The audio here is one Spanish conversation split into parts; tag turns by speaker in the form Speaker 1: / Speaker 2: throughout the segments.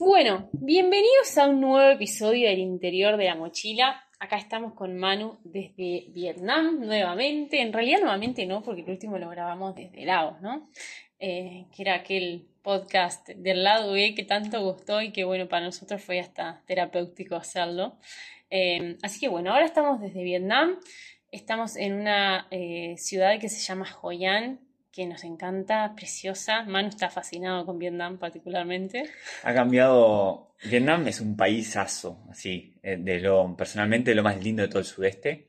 Speaker 1: Bueno, bienvenidos a un nuevo episodio del interior de la mochila. Acá estamos con Manu desde Vietnam nuevamente. En realidad nuevamente no, porque el último lo grabamos desde Laos, ¿no? Eh, que era aquel podcast del lado B que tanto gustó y que bueno, para nosotros fue hasta terapéutico hacerlo. Eh, así que bueno, ahora estamos desde Vietnam. Estamos en una eh, ciudad que se llama Hoi An, que nos encanta, preciosa. Manu está fascinado con Vietnam particularmente.
Speaker 2: Ha cambiado. Vietnam es un paisazo, así, eh, de lo personalmente lo más lindo de todo el sudeste.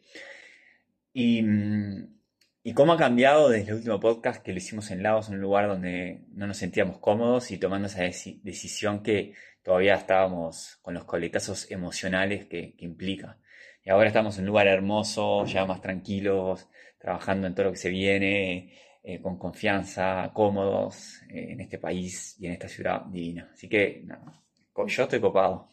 Speaker 2: Y, mm, y cómo ha cambiado desde el último podcast que lo hicimos en Laos, un lugar donde no nos sentíamos cómodos y tomando esa decisión que todavía estábamos con los coletazos emocionales que, que implica. Y ahora estamos en un lugar hermoso, ya más tranquilos, trabajando en todo lo que se viene eh, con confianza, cómodos eh, en este país y en esta ciudad divina. Así que yo estoy copado.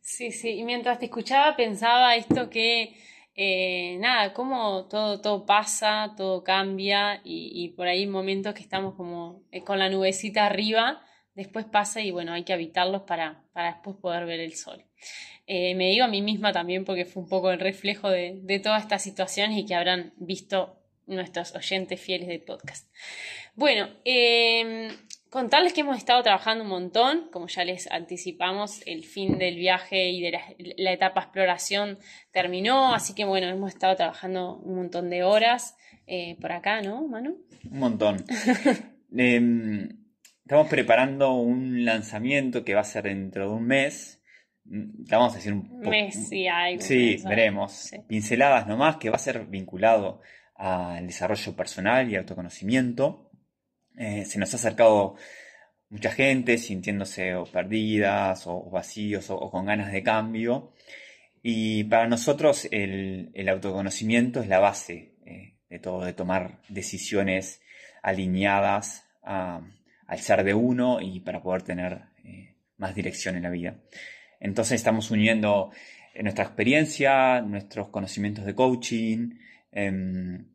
Speaker 1: Sí, sí, y mientras te escuchaba pensaba esto que, eh, nada, cómo todo, todo pasa, todo cambia y, por ahí momentos que estamos como con la nubecita arriba, después pasa y bueno, hay que habitarlos para, para después poder ver el sol. me digo a mí misma también porque fue un poco el reflejo de, de todas estas situaciones y que habrán visto nuestros oyentes fieles del podcast. Bueno, em, contarles que hemos estado trabajando un montón, como ya les anticipamos, el fin del viaje y de la, etapa exploración terminó, así que bueno, hemos estado trabajando un montón de horas eh, por acá, ¿no, Manu?
Speaker 2: Un montón. Em, estamos preparando un lanzamiento que va a ser dentro de un mes. Mm, vamos a decir un
Speaker 1: poco. Mes y algo.
Speaker 2: Sí, veremos. Pinceladas nomás, que va a ser vinculado al desarrollo personal y autoconocimiento. Eh, se nos ha acercado mucha gente sintiéndose perdidas o, vacíos o, con ganas de cambio. Y para nosotros el, autoconocimiento es la base eh, de todo, de tomar decisiones alineadas al ser de uno y para poder tener eh, más dirección en la vida. Entonces estamos uniendo nuestra experiencia, nuestros conocimientos de coaching, em,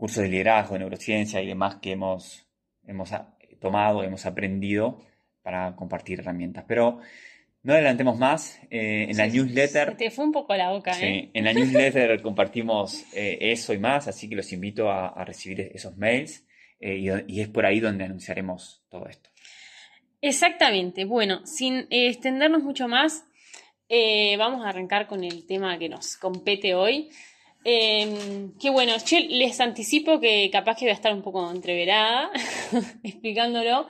Speaker 2: cursos de liderazgo, de neurociencia y demás que hemos, hemos tomado, hemos aprendido para compartir herramientas. Pero no adelantemos más. Eh, en la newsletter.
Speaker 1: te fue un poco la boca,
Speaker 2: ¿eh? En la newsletter compartimos eh, eso y más, así que los invito a, recibir esos mails eh, y, y, es por ahí donde anunciaremos todo esto.
Speaker 1: Exactamente. Bueno, sin extendernos mucho más, vamos a arrancar con el tema que nos compete hoy. Eh, que bueno, yo les anticipo que capaz que voy a estar un poco entreverada explicándolo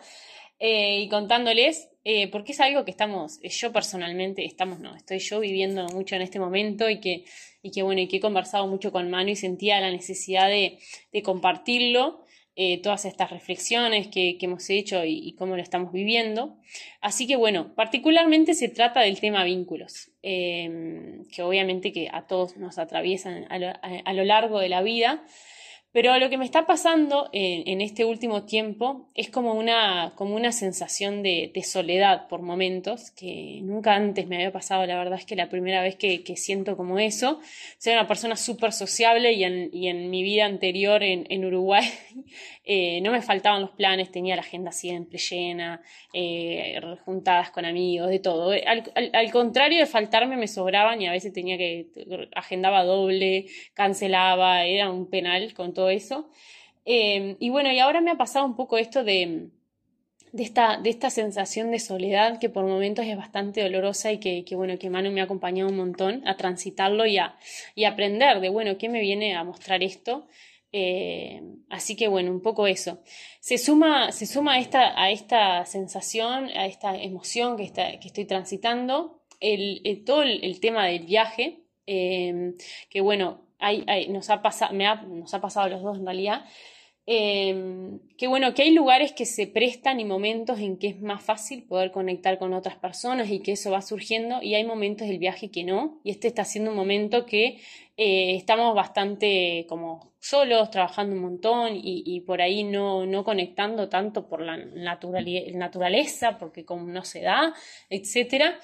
Speaker 1: eh, y contándoles, eh, porque es algo que estamos, yo personalmente, estamos, no, estoy yo viviendo mucho en este momento y que, y que bueno, y que he conversado mucho con Manu y sentía la necesidad de, de compartirlo eh, todas estas reflexiones que, hemos hecho y, cómo lo estamos viviendo. Así que bueno, particularmente se trata del tema vínculos, em, que obviamente que a todos nos atraviesan a lo largo de la vida. Pero lo que me está pasando en, este último tiempo es como una, como una sensación de, soledad por momentos, que nunca antes me había pasado, la verdad es que la primera vez que, siento como eso, soy una persona súper sociable y en, mi vida anterior en, Uruguay eh, no me faltaban los planes, tenía la agenda siempre llena, eh, juntadas con amigos, de todo. Al, contrario de faltarme me sobraban y a veces tenía que, agendaba doble, cancelaba, era un penal con todo eso. Em, y bueno, y ahora me ha pasado un poco esto de, de, esta, de esta sensación de soledad que por momentos es bastante dolorosa y que, bueno, que Manu me ha acompañado un montón a transitarlo y a, y aprender de, bueno, ¿qué me viene a mostrar esto? Em, así que bueno, un poco eso. Se suma, se suma a, esta, a esta sensación, a esta emoción que, está, que estoy transitando, el, todo el, tema del viaje, em, que bueno, nos, ha pasado, nos ha pasado a los dos en realidad, eh, que bueno, que hay lugares que se prestan y momentos en que es más fácil poder conectar con otras personas y que eso va surgiendo y hay momentos del viaje que no, y este está siendo un momento que eh, estamos bastante como solos, trabajando un montón y, por ahí no, no, conectando tanto por la naturaleza, porque como no se da, etc.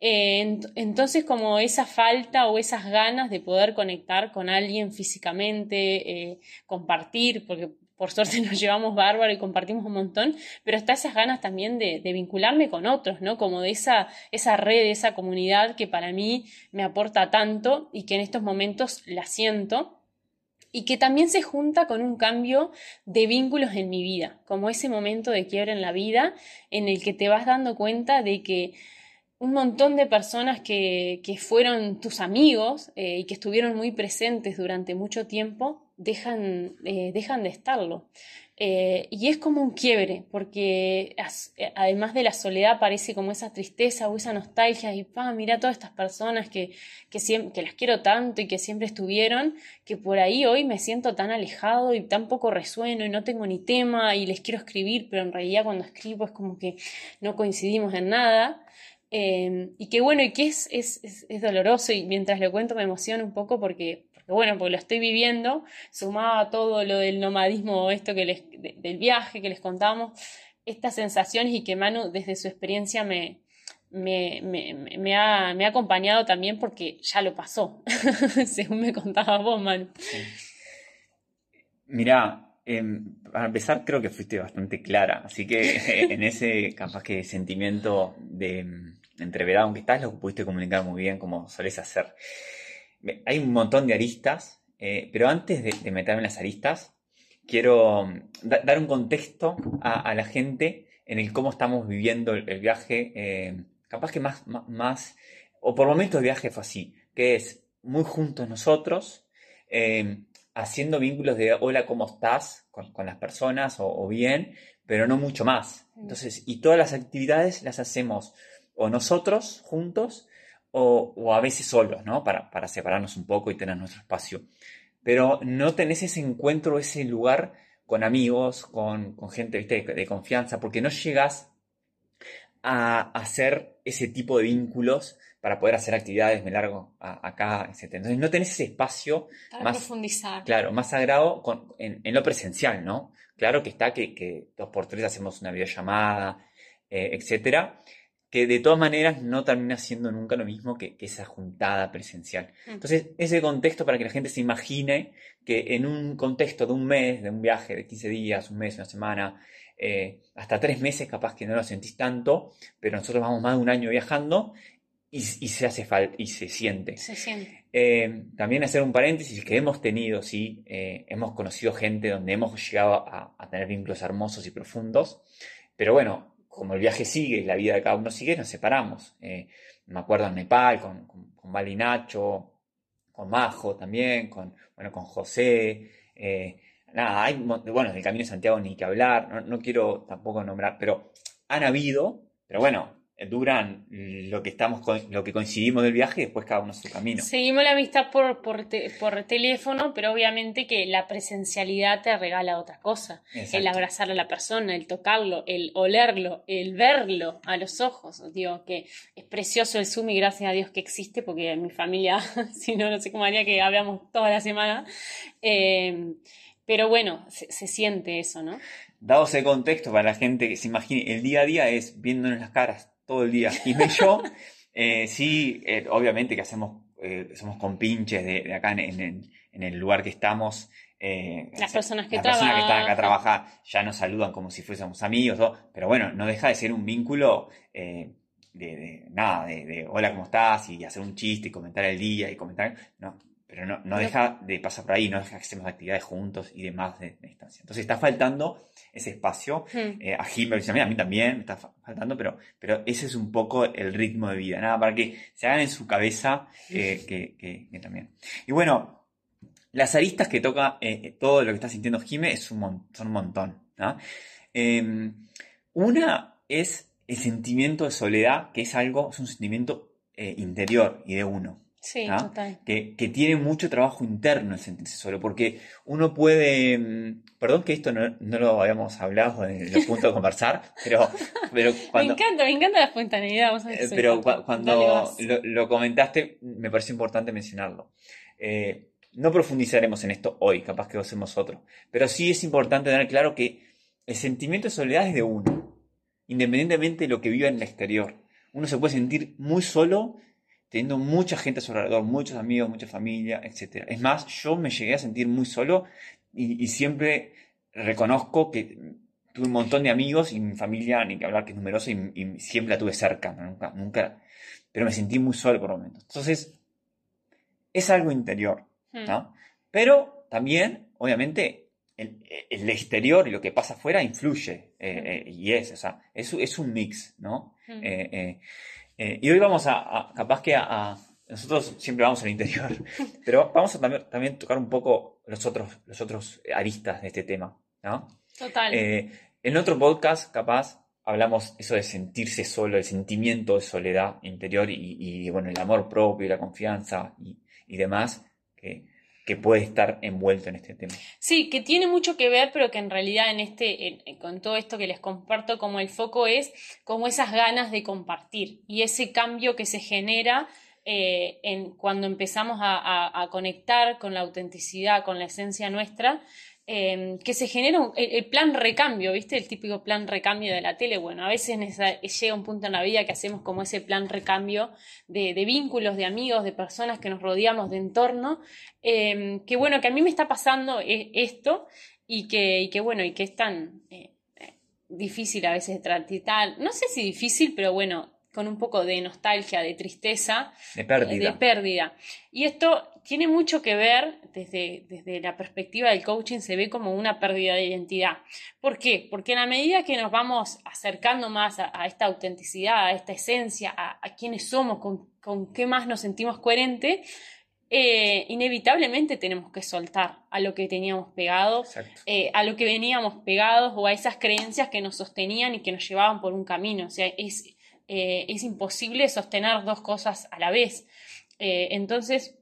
Speaker 1: Eh, entonces como esa falta o esas ganas de poder conectar con alguien físicamente, eh, compartir, porque por suerte nos llevamos bárbaro y compartimos un montón, pero está esas ganas también de, vincularme con otros, ¿no? Como de esa, esa red, esa comunidad que para mí me aporta tanto y que en estos momentos la siento y que también se junta con un cambio de vínculos en mi vida, como ese momento de quiebre en la vida en el que te vas dando cuenta de que un montón de personas que, fueron tus amigos eh, y que estuvieron muy presentes durante mucho tiempo, dejan, eh, dejan de estarlo. Eh, y es como un quiebre, porque además de la soledad parece como esa tristeza o esa nostalgia y, pa, mira todas estas personas que, que, que las quiero tanto y que siempre estuvieron, que por ahí hoy me siento tan alejado y tan poco resueno y no tengo ni tema y les quiero escribir, pero en realidad cuando escribo es como que no coincidimos en nada. Em, y qué bueno, y que es, es, es, doloroso, y mientras lo cuento me emociona un poco porque, bueno, porque lo estoy viviendo, sumado a todo lo del nomadismo, esto que del viaje que les contamos, estas sensaciones y que Manu desde su experiencia me, me, ha, me ha, acompañado también porque ya lo pasó, según me contabas vos, Manu.
Speaker 2: Mirá, Em, para empezar, creo que fuiste bastante clara, así que en ese capaz que sentimiento de em, entreverado aunque estás, lo pudiste comunicar muy bien como solés hacer. Hay un montón de aristas, eh, pero antes de, meterme en las aristas, quiero em, dar un contexto a, la gente en el cómo estamos viviendo el, viaje, capaz que más, más, o por momentos el viaje fue así, que es muy juntos nosotros, haciendo vínculos de hola, ¿cómo estás? con, las personas o, bien, pero no mucho más. Mm. Entonces, y todas las actividades las hacemos o nosotros juntos o, a veces solos, ¿no? Para, para, separarnos un poco y tener nuestro espacio. Pero no tenés ese encuentro, ese lugar con amigos, con, con gente De, de, confianza, porque no llegas a hacer ese tipo de vínculos para poder hacer actividades, me largo acá, etc. Entonces no tenés ese espacio
Speaker 1: para más, profundizar.
Speaker 2: Claro, más sagrado en, lo presencial, ¿no? Claro que está que, dos por tres hacemos una videollamada, eh, etcétera, que de todas maneras no termina siendo nunca lo mismo que, esa juntada presencial. Mm. Entonces, ese contexto para que la gente se imagine que en un contexto de un mes, de un viaje de 15 días, un mes, una semana, eh, hasta tres meses capaz que no lo sentís tanto, pero nosotros vamos más de un año viajando y, se hace falta y se siente.
Speaker 1: Se siente.
Speaker 2: Eh, también hacer un paréntesis que hemos tenido, sí, eh, hemos conocido gente donde hemos llegado a, tener vínculos hermosos y profundos, pero bueno, como el viaje sigue, la vida de cada uno sigue, nos separamos. Eh, me acuerdo en Nepal con, con, con Nacho, con Majo también, con, bueno, con José. nada, hay, bueno, del Camino de Santiago ni que hablar, no, no quiero tampoco nombrar, pero han habido, pero bueno, duran lo que estamos lo que coincidimos del viaje y después cada uno su camino.
Speaker 1: Seguimos la amistad por, por, teléfono, pero obviamente que la presencialidad te regala otra cosa. El abrazar a la persona, el tocarlo, el olerlo, el verlo a los ojos. Digo que es precioso el Zoom y gracias a Dios que existe, porque en mi familia, si no, no sé cómo haría que hablamos toda la semana. Eh, pero bueno, se, se siente eso, ¿no?
Speaker 2: Dado ese contexto para la gente que se imagine, el día a día es viéndonos las caras todo el día. Y yo, eh, sí, eh, obviamente que hacemos, eh, somos compinches de, de acá en, el lugar que estamos.
Speaker 1: las personas que,
Speaker 2: las personas que están acá a trabajar ya nos saludan como si fuésemos amigos, pero bueno, no deja de ser un vínculo de, nada, de, de, hola, ¿cómo estás? Y hacer un chiste y comentar el día y comentar. No, pero no, no deja de pasar por ahí, no deja que hacemos actividades juntos y demás de, distancia. Entonces está faltando ese espacio. Hmm. Eh, a Jim, a mí también me está faltando, pero, pero ese es un poco el ritmo de vida, nada, para que se hagan en su cabeza eh, que, también. Y bueno, las aristas que toca eh, todo lo que está sintiendo Jime es un son un montón. Em, una es el sentimiento de soledad, que es algo, es un sentimiento interior y de uno.
Speaker 1: Sí, total.
Speaker 2: Que, que, tiene mucho trabajo interno el sentirse solo, porque uno puede, mm, perdón que esto no, no lo habíamos hablado en los puntos de conversar, pero, pero
Speaker 1: cuando... Me encanta, me encanta la espontaneidad.
Speaker 2: Eh, pero cuando lo, lo, comentaste, me pareció importante mencionarlo. Eh, no profundizaremos en esto hoy, capaz que lo hacemos otro. Pero sí es importante tener claro que el sentimiento de soledad es de uno, independientemente de lo que viva en el exterior. Uno se puede sentir muy solo teniendo mucha gente a su alrededor, muchos amigos, mucha familia, etc. Es más, yo me llegué a sentir muy solo y, siempre reconozco que tuve un montón de amigos y mi familia, ni que hablar que es numerosa, y, siempre la tuve cerca, nunca, nunca, pero me sentí muy solo por momentos. Entonces, es algo interior, ¿no? Hmm. Pero también, obviamente, el, exterior y lo que pasa afuera influye, eh, hmm. eh, y es, o sea, es, es un mix, ¿no? Hmm. Eh, y hoy vamos a, capaz que a, nosotros siempre vamos al interior, pero vamos a también, también, tocar un poco los otros, los otros aristas de este tema, ¿no?
Speaker 1: Total.
Speaker 2: en otro podcast, capaz, hablamos eso de sentirse solo, el sentimiento de soledad interior y, y bueno, el amor propio y la confianza y, y demás que, que, puede estar envuelto en este tema.
Speaker 1: Sí, que tiene mucho que ver, pero que en realidad en este, con todo esto que les comparto, como el foco es como esas ganas de compartir y ese cambio que se genera eh, en, cuando empezamos a, a, conectar con la autenticidad, con la esencia nuestra, Em, que se genera el, plan recambio, ¿viste? El típico plan recambio de la tele. Bueno, a veces llega un punto en la vida que hacemos como ese plan recambio de, vínculos, de amigos, de personas que nos rodeamos, de entorno. Eh, que bueno, que a mí me está pasando e, esto y que, y que bueno, y que es tan eh, difícil a veces de transitar. No sé si difícil, pero bueno, con un poco de nostalgia, de tristeza,
Speaker 2: de pérdida.
Speaker 1: De pérdida. Y esto tiene mucho que ver, desde, desde la perspectiva del coaching, se ve como una pérdida de identidad. ¿Por qué? Porque en la medida que nos vamos acercando más a, esta autenticidad, a esta esencia, a, a quiénes somos, con, con, qué más nos sentimos coherentes, eh, inevitablemente tenemos que soltar a lo que teníamos pegado, eh, a lo que veníamos pegados o a esas creencias que nos sostenían y que nos llevaban por un camino. O sea, es, eh, es imposible sostener dos cosas a la vez. Eh, entonces,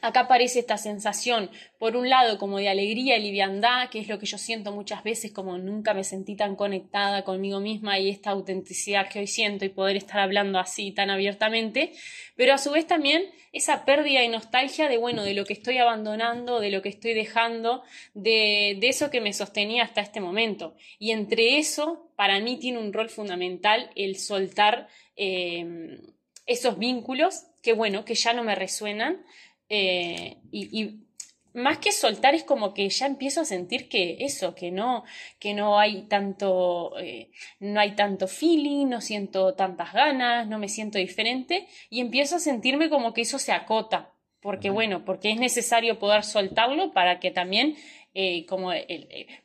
Speaker 1: acá aparece esta sensación, por un lado, como de alegría y liviandad, que es lo que yo siento muchas veces, como nunca me sentí tan conectada conmigo misma y esta autenticidad que hoy siento y poder estar hablando así tan abiertamente, pero a su vez también esa pérdida y nostalgia de, bueno, de lo que estoy abandonando, de lo que estoy dejando, de, de eso que me sostenía hasta este momento. Y entre eso, para mí tiene un rol fundamental el soltar eh, esos vínculos que, bueno, que ya no me resuenan, eh, y, más que soltar es como que ya empiezo a sentir que eso, que no, que no hay tanto, eh, no hay tanto feeling, no siento tantas ganas, no me siento diferente y empiezo a sentirme como que eso se acota, porque bueno, porque es necesario poder soltarlo para que también eh, como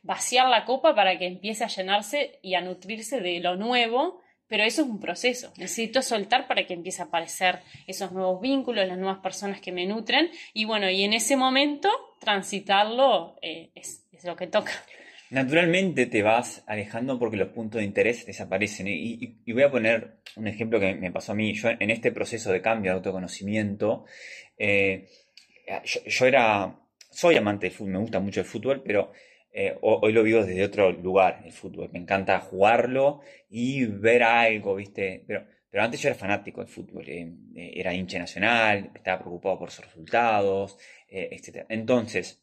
Speaker 1: vaciar la copa para que empiece a llenarse y a nutrirse de lo nuevo pero eso es un proceso. Necesito soltar para que empiece a aparecer esos nuevos vínculos, las nuevas personas que me nutren. Y bueno, y en ese momento transitarlo eh, es, lo que toca.
Speaker 2: Naturalmente te vas alejando porque los puntos de interés desaparecen. Y, voy a poner un ejemplo que me pasó a mí. Yo en este proceso de cambio de autoconocimiento, eh, yo, era, soy amante de fútbol, me gusta mucho el fútbol, pero eh, hoy lo vivo desde otro lugar, el fútbol. Me encanta jugarlo y ver algo, ¿viste? Pero, pero antes yo era fanático del fútbol. Eh, eh, era hincha nacional, estaba preocupado por sus resultados, etc. Entonces,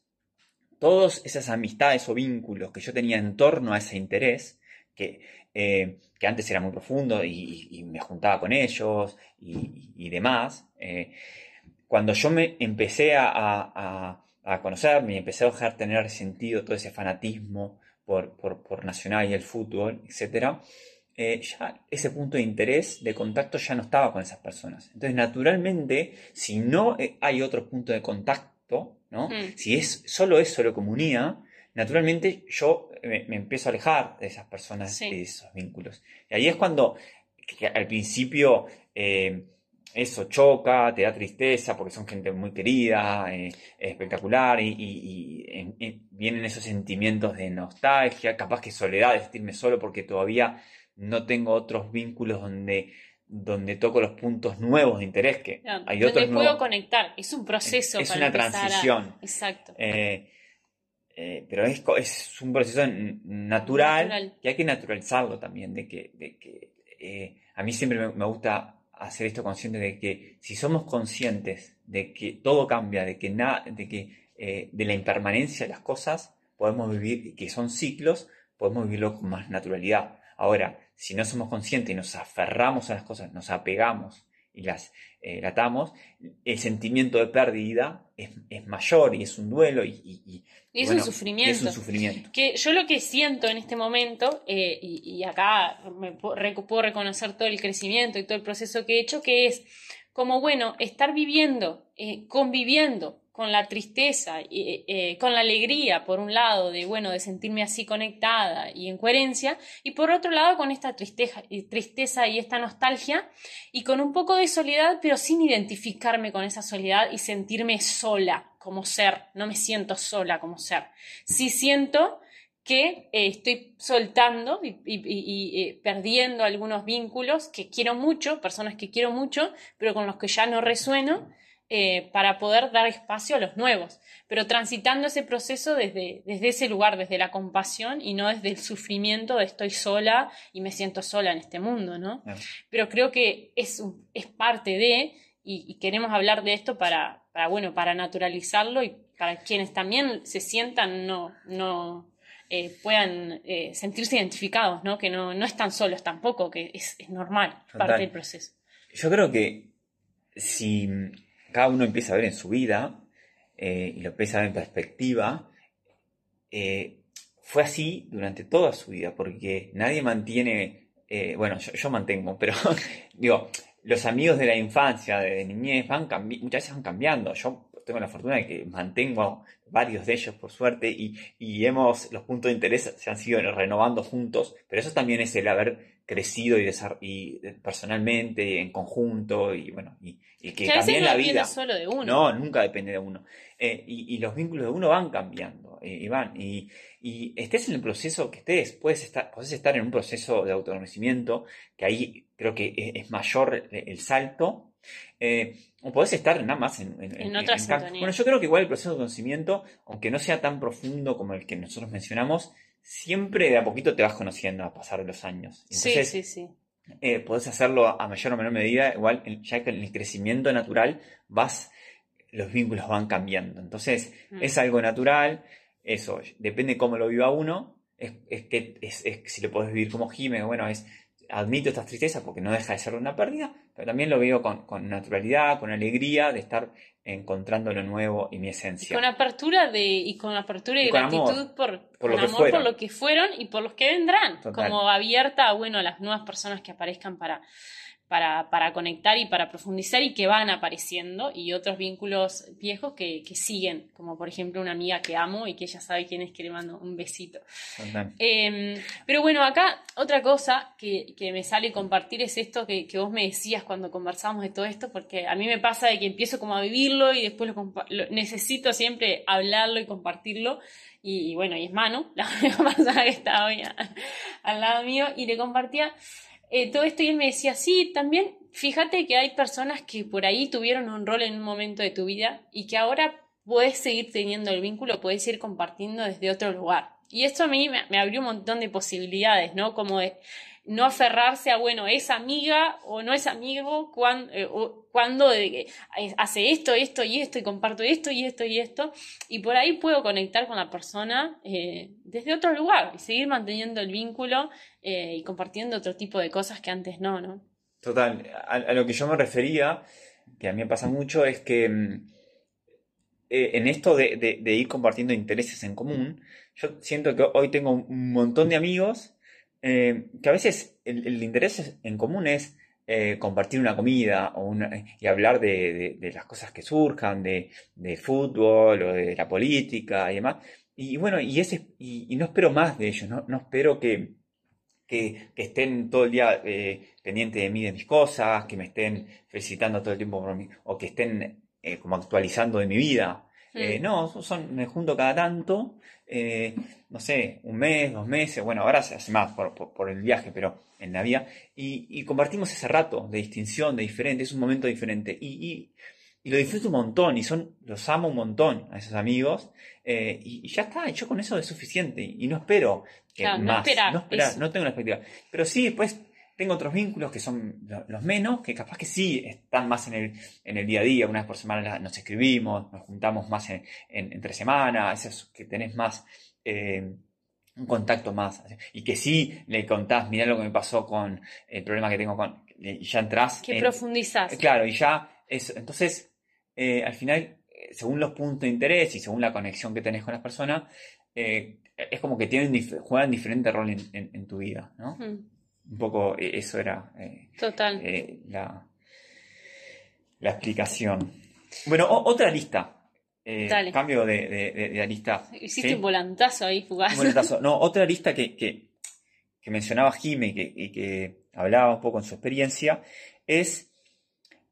Speaker 2: todas esas amistades o vínculos que yo tenía en torno a ese interés, que, que antes era muy profundo y, me juntaba con ellos y, demás, cuando yo me empecé a a conocerme y empecé a dejar tener sentido todo ese fanatismo por, por, Nacional y el fútbol, etc., eh, ya ese punto de interés, de contacto ya no estaba con esas personas. Entonces, naturalmente, si no eh, hay otro punto de contacto, ¿no? Mm. si es solo eso lo comunía, naturalmente yo me, empiezo a alejar de esas personas, de esos vínculos. Y ahí es cuando al principio... Eh, eso choca, te da tristeza porque son gente muy querida, eh, espectacular, y, vienen esos sentimientos de nostalgia, capaz que soledad, de sentirme solo porque todavía no tengo otros vínculos donde, donde toco los puntos nuevos de interés que hay otros
Speaker 1: donde puedo conectar, es un proceso.
Speaker 2: Es, una transición.
Speaker 1: Exacto.
Speaker 2: Eh, eh, pero es, es, un proceso natural, que hay que naturalizarlo también, de que, de que a mí siempre me gusta hacer esto consciente de que si somos conscientes de que todo cambia, de que nada, de que eh, de la impermanencia de las cosas, podemos vivir, que son ciclos, podemos vivirlo con más naturalidad. Ahora, si no somos conscientes y nos aferramos a las cosas, nos apegamos y las eh, atamos, el sentimiento de pérdida es, mayor y es un duelo y,
Speaker 1: es, un sufrimiento.
Speaker 2: sufrimiento.
Speaker 1: Que yo lo que siento en este momento, eh, y, acá me puedo reconocer todo el crecimiento y todo el proceso que he hecho, que es como, bueno, estar viviendo, eh, conviviendo con la tristeza, y eh, con la alegría, por un lado, de, bueno, de sentirme así conectada y en coherencia, y por otro lado, con esta tristeza, tristeza y esta nostalgia, y con un poco de soledad, pero sin identificarme con esa soledad y sentirme sola como ser, no me siento sola como ser. Sí siento que eh, estoy soltando y, eh, perdiendo algunos vínculos que quiero mucho, personas que quiero mucho, pero con los que ya no resueno, eh, para poder dar espacio a los nuevos, pero transitando ese proceso desde, desde ese lugar, desde la compasión y no desde el sufrimiento de estoy sola y me siento sola en este mundo, ¿no? Pero creo que es, es parte de, y, queremos hablar de esto para, para, bueno, para naturalizarlo y para quienes también se sientan no, no eh, puedan eh, sentirse identificados, ¿no? Que no, no están solos tampoco, que es, normal, parte del proceso.
Speaker 2: Yo creo que si cada uno empieza a ver en su vida eh, y lo empieza a ver en perspectiva, fue así durante toda su vida, porque nadie mantiene, bueno, yo, mantengo, pero digo, los amigos de la infancia, de niñez, van muchas veces van cambiando. Yo tengo la fortuna de que mantengo varios de ellos, por suerte, y, hemos, los puntos de interés se han sido renovando juntos, pero eso también es el haber crecido y, y eh, personalmente, en conjunto, y bueno, y, que, también la vida.
Speaker 1: solo de uno.
Speaker 2: No, nunca depende de uno. Eh, y, los vínculos de uno van cambiando, eh, y van, y, estés en el proceso que estés, puedes estar, puedes estar en un proceso de autoconocimiento, que ahí creo que es, mayor el salto, o podés estar nada más en,
Speaker 1: en,
Speaker 2: Bueno, yo creo que igual el proceso de conocimiento, aunque no sea tan profundo como el que nosotros mencionamos, siempre de a poquito te vas conociendo a pasar de los años.
Speaker 1: Entonces, sí, sí, sí.
Speaker 2: Eh, podés hacerlo a mayor o menor medida, igual ya que en el crecimiento natural vas, los vínculos van cambiando. Entonces, mm. es algo natural, eso, depende cómo lo viva uno, es, que es, si lo podés vivir como Jiménez, bueno, es admito estas tristezas porque no deja de ser una pérdida, pero también lo veo con, naturalidad, con alegría de estar encontrando lo nuevo y mi esencia.
Speaker 1: con apertura de, y con apertura y, gratitud por, por, lo amor por lo que fueron y por los que vendrán, como abierta bueno, a las nuevas personas que aparezcan para para, para, conectar y para profundizar y que van apareciendo y otros vínculos viejos que, que, siguen, como por ejemplo una amiga que amo y que ella sabe quién es que le mando un besito. Em, pero bueno, acá otra cosa que, que, me sale compartir es esto que, que, vos me decías cuando conversamos de todo esto, porque a mí me pasa de que empiezo como a vivirlo y después lo, necesito siempre hablarlo y compartirlo. Y, bueno, y es Manu, la única persona que está hoy al lado mío, y le compartía eh, todo esto y él me decía, sí, también fíjate que hay personas que por ahí tuvieron un rol en un momento de tu vida y que ahora puedes seguir teniendo el vínculo, puedes ir compartiendo desde otro lugar. Y esto a mí me, abrió un montón de posibilidades, ¿no? Como de no aferrarse a, bueno, es amiga o no es amigo cuando, eh, cuando eh, hace esto, esto y esto y comparto esto y esto y esto. Y por ahí puedo conectar con la persona eh, desde otro lugar y seguir manteniendo el vínculo y compartiendo otro tipo de cosas que antes no, ¿no?
Speaker 2: Total, a, lo que yo me refería, que a mí me pasa mucho, es que mm, en esto de ir compartiendo intereses en común, yo siento que hoy tengo un montón de amigos eh, que a veces el, interés en común es eh, compartir una comida o y hablar de, las cosas que surjan, de, fútbol o de la política y demás. Y, bueno, y, ese, y, no espero más de ellos, no, espero que, que, estén todo el día eh, pendientes de mí, de mis cosas, que me estén felicitando todo el tiempo por mí, o que estén como actualizando de mi vida. Mm. no, son, me junto cada tanto eh, no sé, un mes, dos meses, bueno, ahora se hace más por, el viaje, pero en la vía, y, compartimos ese rato de distinción, de diferente, es un momento diferente, y, lo disfruto un montón, y son, los amo un montón a esos amigos, eh, y, ya está, yo con eso es suficiente, y no espero que más, no, no, tengo una expectativa, pero sí, después tengo otros vínculos que son los menos, que capaz que sí están más en el, en el día a día, una vez por semana nos escribimos, nos juntamos más en, entre semanas, esos que tenés más... Eh, un contacto más. Y que sí le contás, mirá lo que me pasó con el problema que tengo con. Y ya entras.
Speaker 1: Que profundizás.
Speaker 2: Claro, y ya. Eso. Entonces, eh, al final, eh, según los puntos de interés y según la conexión que tenés con las personas, eh, es como que tienen juegan diferente rol en, tu vida, ¿no? Un poco eso era.
Speaker 1: Total.
Speaker 2: la, la explicación. Bueno, otra lista. Eh, cambio de, de, arista.
Speaker 1: Hiciste un volantazo ahí fugaz.
Speaker 2: No, otra arista que, que, mencionaba Jime y que, hablaba un poco en su experiencia es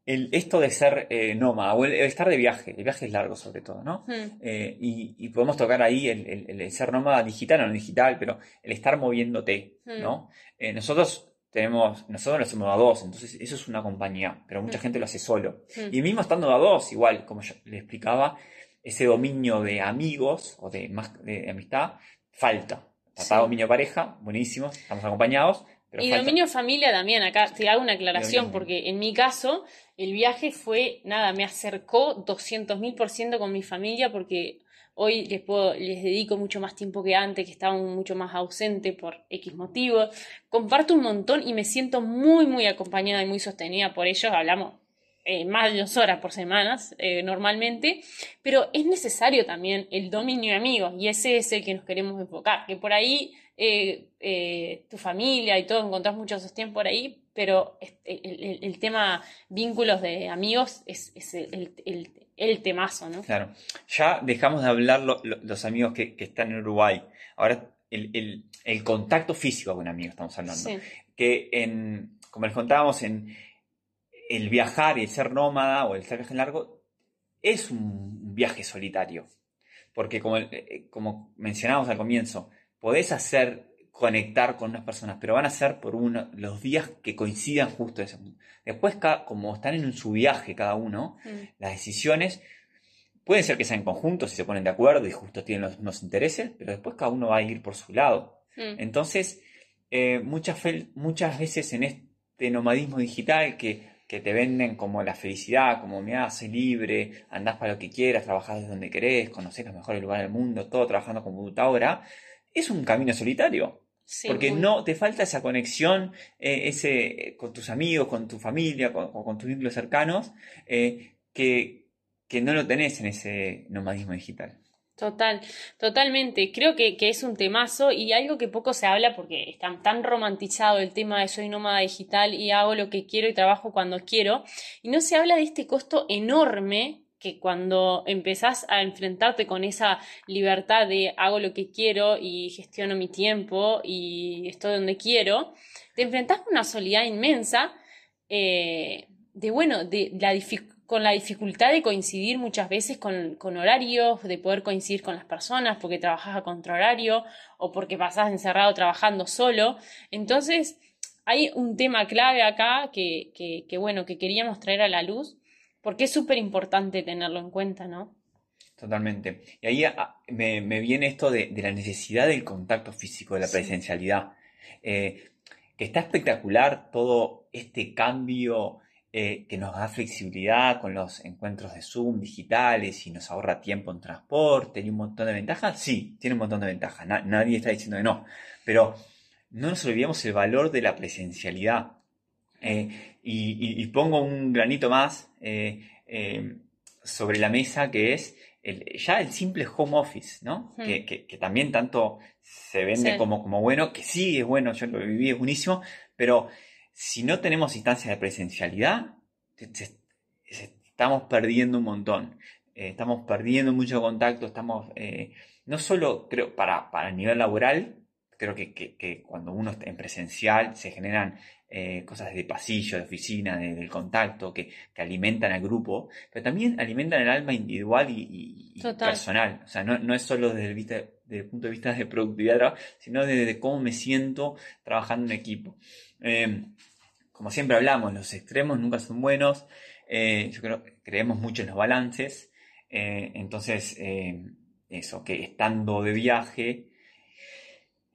Speaker 2: el, esto de ser eh, nómada o el, estar de viaje. El viaje es largo sobre todo, ¿no? Hmm. Eh, y, podemos tocar ahí el, ser nómada digital o no digital, pero el estar moviéndote, hmm. ¿no? nosotros tenemos, nosotros lo hacemos a dos, entonces eso es una compañía, pero mucha hmm. gente lo hace solo. Y mismo estando a dos, igual, como yo le explicaba, ese dominio de amigos o de, más, de amistad falta. Está dominio pareja, buenísimo, estamos acompañados.
Speaker 1: Y dominio familia también, acá te hago una aclaración, porque en mi caso el viaje fue, nada, me acercó 200.000% con mi familia porque hoy les, puedo, les dedico mucho más tiempo que antes, que estaba mucho más ausente por X motivos. Comparto un montón y me siento muy, muy acompañada y muy sostenida por ellos. Hablamos eh, más de dos horas por semana eh, normalmente, pero es necesario también el dominio de amigos y ese es el que nos queremos enfocar, que por ahí eh, tu familia y todo encontrás mucho sostén por ahí, pero el, tema vínculos de amigos es, el, temazo, ¿no?
Speaker 2: Claro, ya dejamos de hablar los amigos que, están en Uruguay, ahora el, contacto físico con amigos estamos hablando, que en, como les contábamos en el viajar y el ser nómada o el ser viaje largo es un viaje solitario. Porque como, eh, como mencionamos al comienzo, podés hacer conectar con unas personas, pero van a ser por uno, los días que coincidan justo ese Después, como están en su viaje cada uno, mm. las decisiones pueden ser que sean conjuntos si se ponen de acuerdo y justo tienen los mismos intereses, pero después cada uno va a ir por su lado. Mm. Entonces, eh, muchas, muchas veces en este nomadismo digital que que te venden como la felicidad, como me hace libre, andás para lo que quieras, trabajás desde donde querés, conocés los mejores lugares del mundo, todo trabajando como computadora, es un camino solitario. porque no te falta esa conexión eh, ese, con tus amigos, con tu familia, con, con tus vínculos cercanos, eh, que, que no lo tenés en ese nomadismo digital.
Speaker 1: Total, totalmente. Creo que, es un temazo y algo que poco se habla porque está tan romantizado el tema de soy nómada digital y hago lo que quiero y trabajo cuando quiero. Y no se habla de este costo enorme que cuando empezás a enfrentarte con esa libertad de hago lo que quiero y gestiono mi tiempo y estoy donde quiero, te enfrentás con una soledad inmensa eh, de, bueno, de la con la dificultad de coincidir muchas veces con, horarios, de poder coincidir con las personas porque trabajas a contrahorario o porque pasás encerrado trabajando solo. Entonces, hay un tema clave acá que, que, bueno, que queríamos traer a la luz porque es súper importante tenerlo en cuenta, ¿no?
Speaker 2: Totalmente. Y ahí ah, me, viene esto de, la necesidad del contacto físico, de la presencialidad. Eh, que está espectacular todo este cambio eh, que nos da flexibilidad con los encuentros de Zoom digitales y nos ahorra tiempo en transporte y un montón de ventajas. Sí, tiene un montón de ventajas, nadie está diciendo que no, pero no nos olvidemos el valor de la presencialidad. Eh, y, pongo un granito más eh, sobre la mesa que es ya el simple home office, ¿no? Hmm. Que, también tanto se vende como, como bueno, que sí es bueno, yo lo viví, es buenísimo, pero si no tenemos instancias de presencialidad, estamos perdiendo un montón. Eh, estamos perdiendo mucho contacto, estamos, eh, no solo creo para, para el nivel laboral, creo que, cuando uno está en presencial se generan eh, cosas de pasillo, de oficina, del contacto, que, alimentan al grupo, pero también alimentan el alma individual y, personal. O sea, no, es solo desde el, desde el, punto de vista de productividad, sino desde cómo me siento trabajando en equipo. Em, como siempre hablamos, los extremos nunca son buenos. Eh, yo creo creemos mucho en los balances. Eh, entonces, eso, que estando de viaje,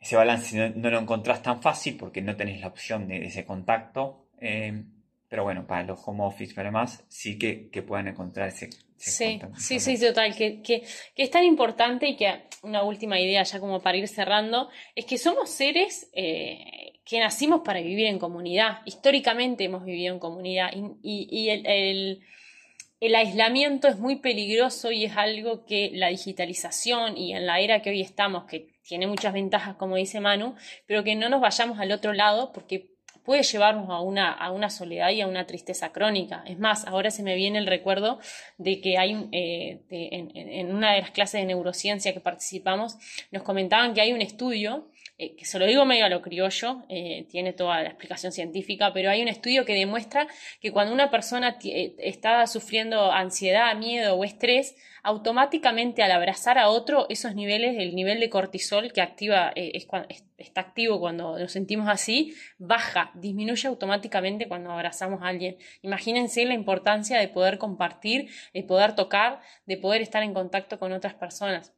Speaker 2: ese balance no, lo encontrás tan fácil porque no tenés la opción de, ese contacto. Eh, pero bueno, para los home office y demás, sí que, que puedan encontrar ese,
Speaker 1: sí, sí, sí, total, que, que, que, es tan importante y que una última idea ya como para ir cerrando, es que somos seres eh, que nacimos para vivir en comunidad, históricamente hemos vivido en comunidad y, y, el, el, el, aislamiento es muy peligroso y es algo que la digitalización y en la era que hoy estamos, que tiene muchas ventajas como dice Manu, pero que no nos vayamos al otro lado porque puede llevarnos a una, a una soledad y a una tristeza crónica. Es más, ahora se me viene el recuerdo de que hay eh, en, una de las clases de neurociencia que participamos, nos comentaban que hay un estudio, eh, que se lo digo medio a lo criollo, eh, tiene toda la explicación científica, pero hay un estudio que demuestra que cuando una persona está sufriendo ansiedad, miedo o estrés, automáticamente al abrazar a otro, esos niveles, el nivel de cortisol que activa, eh, está activo cuando nos sentimos así, baja, disminuye automáticamente cuando abrazamos a alguien. Imagínense la importancia de poder compartir, de poder tocar, de poder estar en contacto con otras personas.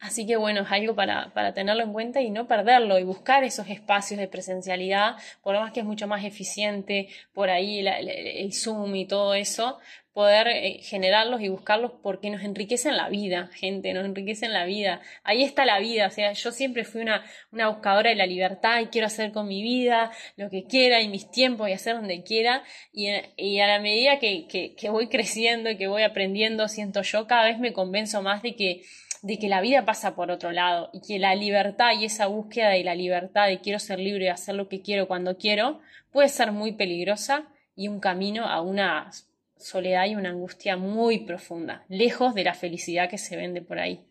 Speaker 1: Así que bueno, es algo para, para, tenerlo en cuenta y no perderlo y buscar esos espacios de presencialidad, por lo más que es mucho más eficiente por ahí el Zoom y todo eso, poder eh, generarlos y buscarlos porque nos enriquecen la vida, gente, nos enriquecen la vida. Ahí está la vida, o sea, yo siempre fui una, una buscadora de la libertad y quiero hacer con mi vida lo que quiera y mis tiempos y hacer donde quiera. Y, y a la medida que, que, que voy creciendo y que voy aprendiendo, siento yo, cada vez me convenzo más de que de que la vida pasa por otro lado y que la libertad y esa búsqueda de la libertad de quiero ser libre y hacer lo que quiero cuando quiero puede ser muy peligrosa y un camino a una soledad y una angustia muy profunda, lejos de la felicidad que se vende por ahí.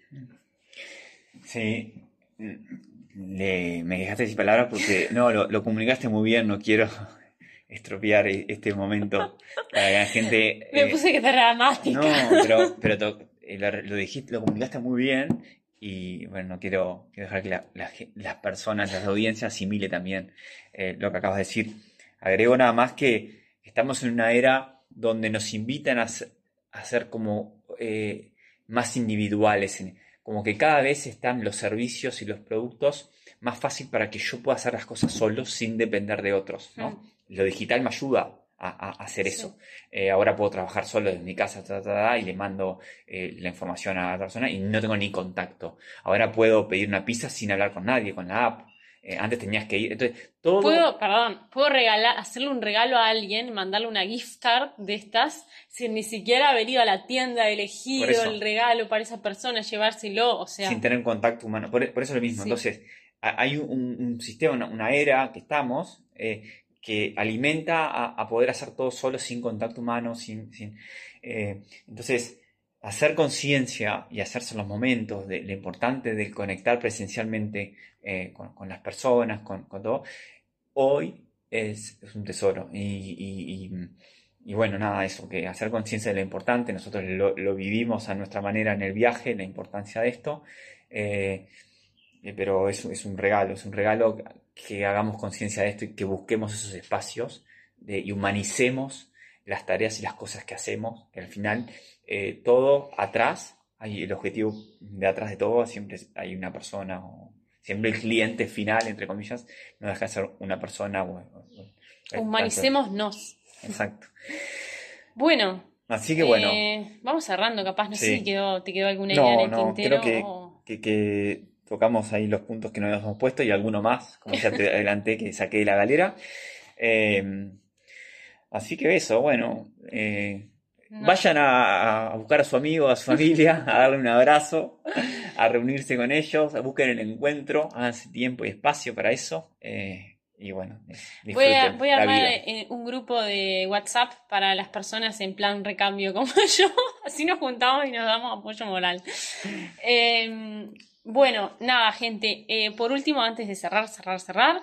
Speaker 2: Sí, me dejaste sin palabras porque no, lo, comunicaste muy bien, no quiero estropear e, este momento para que la gente...
Speaker 1: Me eh, puse que te dramática.
Speaker 2: No, pero, pero eh, lo, dijiste, lo comunicaste muy bien y bueno, no quiero, dejar que las personas, las audiencias asimile también eh, lo que acabas de decir. Agrego nada más que estamos en una era donde nos invitan a, ser como eh, más individuales, como que cada vez están los servicios y los productos más fácil para que yo pueda hacer las cosas solo sin depender de otros. ¿no? Mm. Lo digital me ayuda a, hacer eso. Eh, ahora puedo trabajar solo desde mi casa y le mando eh, la información a la persona y no tengo ni contacto. Ahora puedo pedir una pizza sin hablar con nadie, con la app. Eh, antes tenías que ir. Entonces, todo.
Speaker 1: Puedo, perdón, puedo regalar, hacerle un regalo a alguien, mandarle una gift card de estas, sin ni siquiera haber ido a la tienda, elegido el regalo para esa persona, llevárselo, o sea.
Speaker 2: Sin tener contacto humano. Por, eso es lo mismo. Entonces, hay un, sistema, una, era que estamos, eh, que alimenta a, poder hacer todo solo sin contacto humano, sin. sin eh, entonces hacer conciencia y hacerse los momentos de lo importante de conectar presencialmente eh, con, las personas, con, todo, hoy es, un tesoro. Y, bueno, nada, eso, que hacer conciencia de lo importante, nosotros lo, vivimos a nuestra manera en el viaje, la importancia de esto, eh, pero es, es, un regalo, es un regalo que hagamos conciencia de esto y que busquemos esos espacios y humanicemos las tareas y las cosas que hacemos, que al final eh, todo atrás, hay el objetivo de atrás de todo, siempre hay una persona, o siempre el cliente final, entre comillas, no deja de ser una persona.
Speaker 1: Humanicémonos.
Speaker 2: Exacto.
Speaker 1: Bueno.
Speaker 2: Así que bueno.
Speaker 1: Eh, vamos cerrando, capaz, no sé si quedó, te quedó alguna idea en el no,
Speaker 2: Creo que, que, tocamos ahí los puntos que nos habíamos puesto y alguno más, como ya te adelanté, que saqué de la galera. Eh, así que eso, bueno. Eh, Vayan a, buscar a su amigo, a su familia, a darle un abrazo, a reunirse con ellos, a busquen el encuentro, háganse tiempo y espacio para eso. Eh, y bueno,
Speaker 1: voy a, voy a armar eh, un grupo de WhatsApp para las personas en plan recambio como yo. Así nos juntamos y nos damos apoyo moral. Bueno, nada, gente. Eh, por último, antes de cerrar, cerrar, cerrar,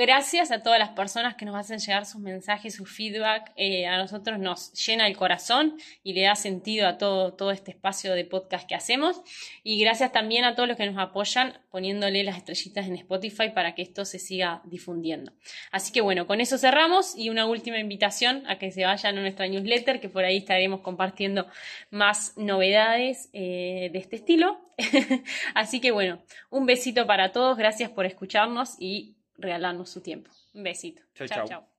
Speaker 1: Gracias a todas las personas que nos hacen llegar sus mensajes, su feedback. Eh, a nosotros nos llena el corazón y le da sentido a todo, todo este espacio de podcast que hacemos. Y gracias también a todos los que nos apoyan poniéndole las estrellitas en Spotify para que esto se siga difundiendo. Así que bueno, con eso cerramos y una última invitación a que se vayan a nuestra newsletter, que por ahí estaremos compartiendo más novedades eh, de este estilo. Así que bueno, un besito para todos, gracias por escucharnos y regalarnos su tiempo. Un besito.
Speaker 2: chao. chao.